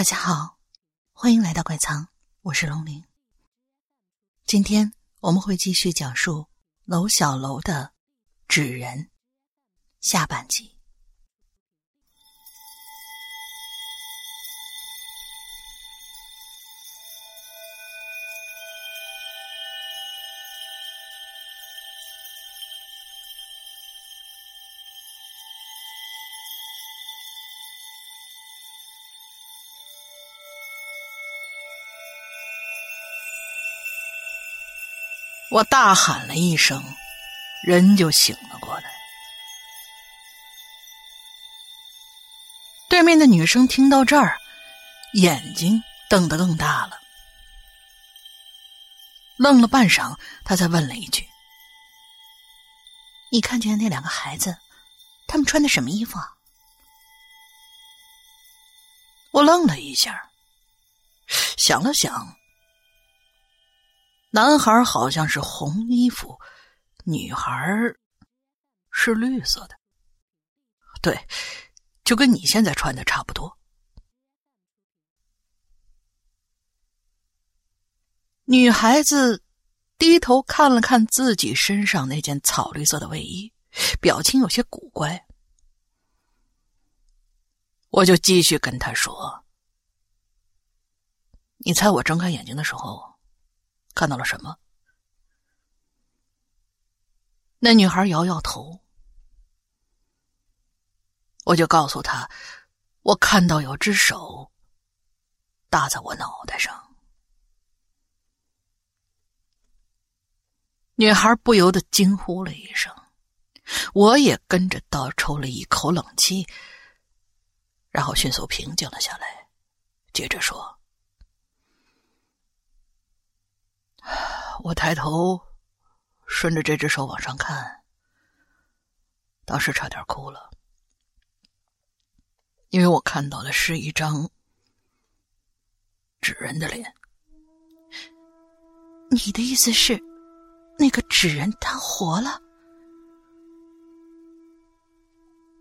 大家好，欢迎来到怪仓，我是龙鳞。今天我们会继续讲述楼小楼的纸人下半集。我大喊了一声，人就醒了过来。对面的女生听到这儿，眼睛瞪得更大了，愣了半晌，她才问了一句：“你看见那两个孩子，他们穿的什么衣服啊？”我愣了一下，想了想。男孩好像是红衣服，女孩是绿色的。对，就跟你现在穿的差不多。女孩子低头看了看自己身上那件草绿色的卫衣，表情有些古怪。我就继续跟他说：“你猜我睁开眼睛的时候？”看到了什么？那女孩摇摇头。我就告诉她，我看到有只手搭在我脑袋上。女孩不由得惊呼了一声，我也跟着倒抽了一口冷气，然后迅速平静了下来，接着说。我抬头，顺着这只手往上看，当时差点哭了，因为我看到的是一张纸人的脸。你的意思是，那个纸人他活了？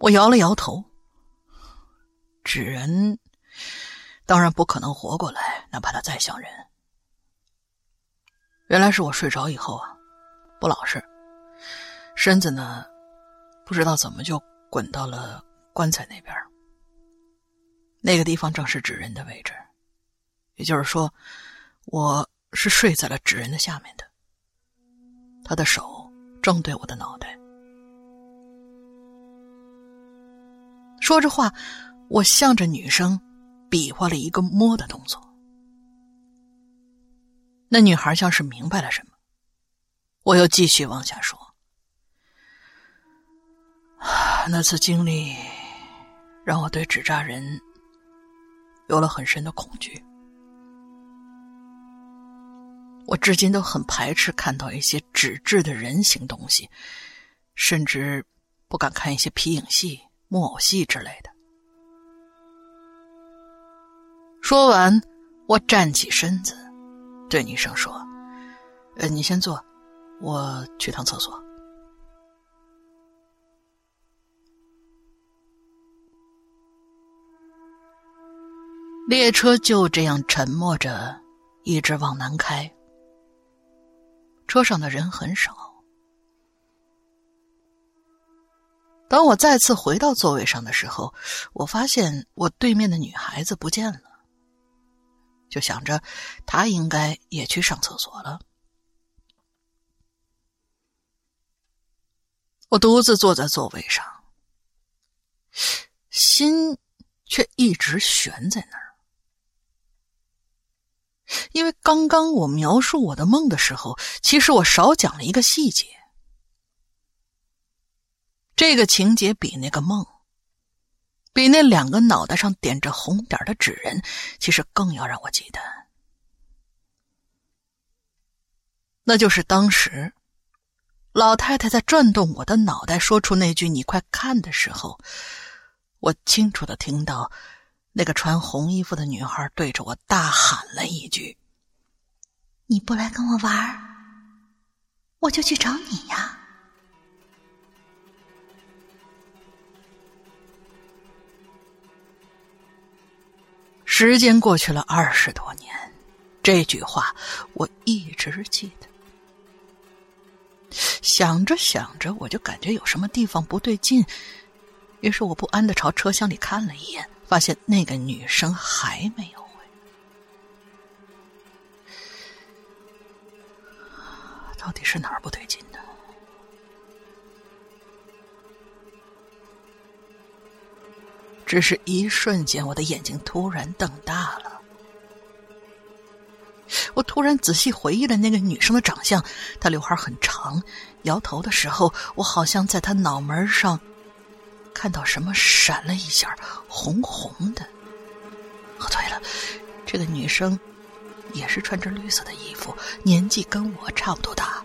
我摇了摇头。纸人当然不可能活过来，哪怕他再像人。原来是我睡着以后啊，不老实，身子呢，不知道怎么就滚到了棺材那边。那个地方正是纸人的位置，也就是说，我是睡在了纸人的下面的。他的手正对我的脑袋。说着话，我向着女生比划了一个摸的动作。那女孩像是明白了什么，我又继续往下说。那次经历让我对纸扎人有了很深的恐惧，我至今都很排斥看到一些纸质的人形东西，甚至不敢看一些皮影戏、木偶戏之类的。说完，我站起身子。对女生说：“呃，你先坐，我去趟厕所。”列车就这样沉默着，一直往南开。车上的人很少。当我再次回到座位上的时候，我发现我对面的女孩子不见了。就想着，他应该也去上厕所了。我独自坐在座位上，心却一直悬在那儿。因为刚刚我描述我的梦的时候，其实我少讲了一个细节。这个情节比那个梦。比那两个脑袋上点着红点的纸人，其实更要让我记得。那就是当时，老太太在转动我的脑袋，说出那句“你快看”的时候，我清楚的听到那个穿红衣服的女孩对着我大喊了一句：“你不来跟我玩，我就去找你呀。”时间过去了二十多年，这句话我一直记得。想着想着，我就感觉有什么地方不对劲，于是我不安的朝车厢里看了一眼，发现那个女生还没有回到底是哪儿不对劲呢？只是一瞬间，我的眼睛突然瞪大了。我突然仔细回忆了那个女生的长相，她刘海很长，摇头的时候，我好像在她脑门上看到什么闪了一下，红红的。哦，对了，这个女生也是穿着绿色的衣服，年纪跟我差不多大。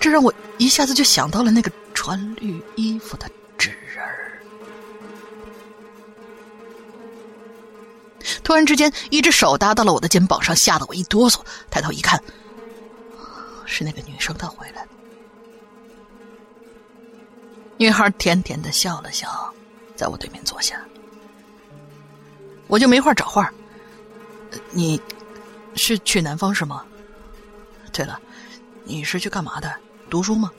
这让我一下子就想到了那个穿绿衣服的纸人儿。突然之间，一只手搭到了我的肩膀上，吓得我一哆嗦。抬头一看，是那个女生她回来了。女孩甜甜的笑了笑，在我对面坐下。我就没话找话。你是去南方是吗？对了，你是去干嘛的？读书吗？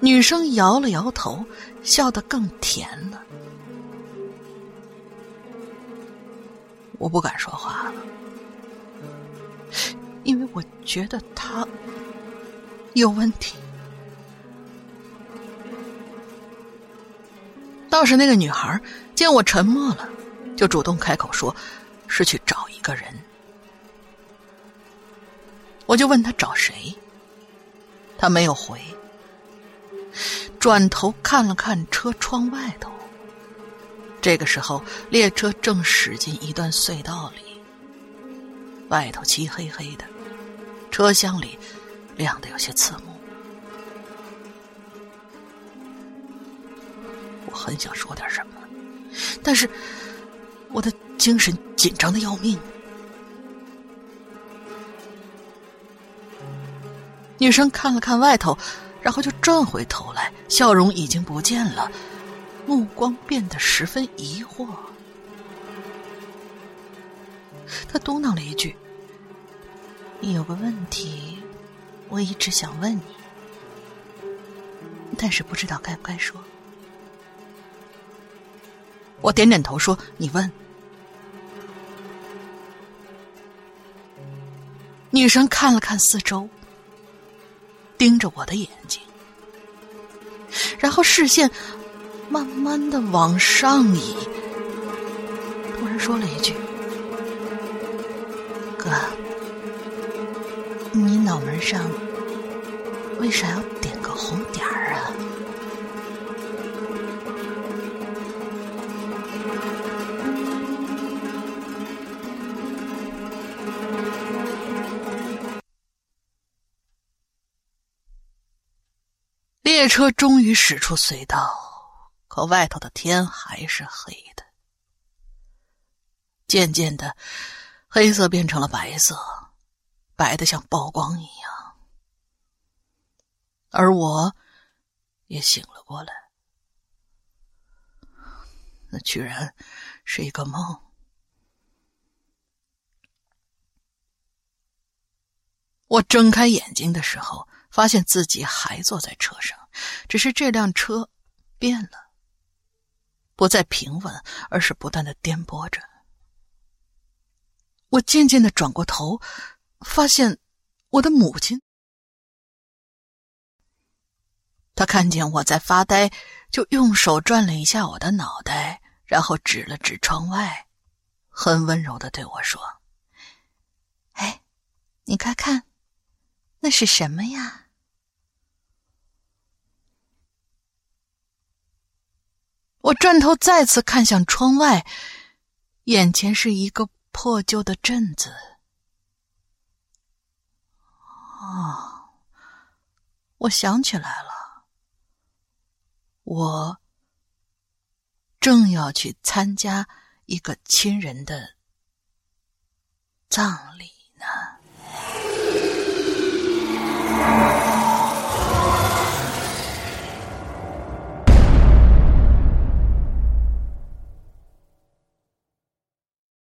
女生摇了摇头，笑得更甜了。我不敢说话了，因为我觉得他有问题。倒是那个女孩见我沉默了，就主动开口说：“是去找一个人。”我就问他找谁，他没有回，转头看了看车窗外头。这个时候，列车正驶进一段隧道里，外头漆黑黑的，车厢里亮的有些刺目。我很想说点什么，但是我的精神紧张的要命。女生看了看外头，然后就转回头来，笑容已经不见了。目光变得十分疑惑，他嘟囔了一句：“有个问题，我一直想问你，但是不知道该不该说。”我点点头说：“你问。”女生看了看四周，盯着我的眼睛，然后视线。慢慢的往上移，突然说了一句：“哥，你脑门上为啥要点个红点儿啊？”车终于驶出隧道。可外头的天还是黑的，渐渐的，黑色变成了白色，白的像曝光一样。而我也醒了过来，那居然是一个梦。我睁开眼睛的时候，发现自己还坐在车上，只是这辆车变了。不再平稳，而是不断的颠簸着。我渐渐的转过头，发现我的母亲。他看见我在发呆，就用手转了一下我的脑袋，然后指了指窗外，很温柔的对我说：“哎，你快看，那是什么呀？”我转头再次看向窗外眼前是一个破旧的镇子。哦我想起来了我正要去参加一个亲人的葬礼呢。